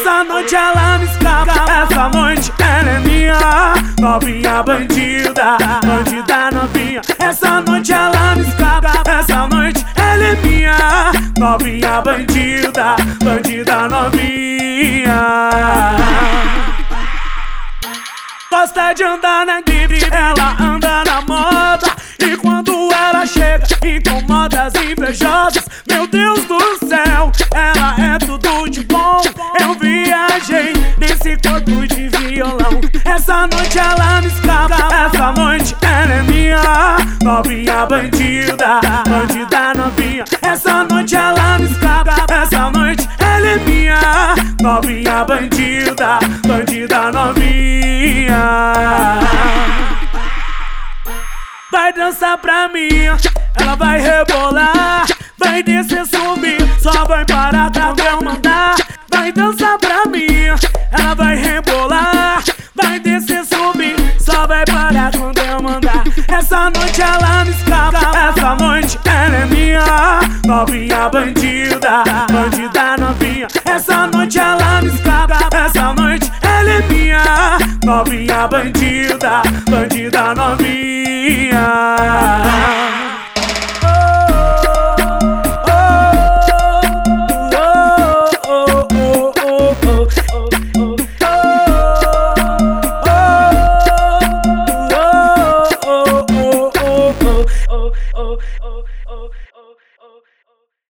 Essa noite ela me escapa, essa noite ela é minha Novinha bandida, bandida novinha. Essa noite ela me escapa, essa noite ela é minha Novinha bandida, bandida novinha. Gosta de andar na gripe, ela anda na moda. E quando ela chega, incomoda as invejosas. Meu Deus corpo de violão. Essa noite ela me escapa, essa noite ela é minha. Novinha bandida, bandida novinha. Essa noite ela me escapa, essa noite ela é minha. Novinha bandida, bandida novinha. Vai dançar pra mim, ela vai rebolar, vai descer, subir, Essa noite ela me escapa, essa noite ela é minha, novinha bandida, bandida novinha. Essa noite ela me escapa, essa noite ela é minha, novinha bandida, bandida novinha. Oh, oh, oh, oh. oh.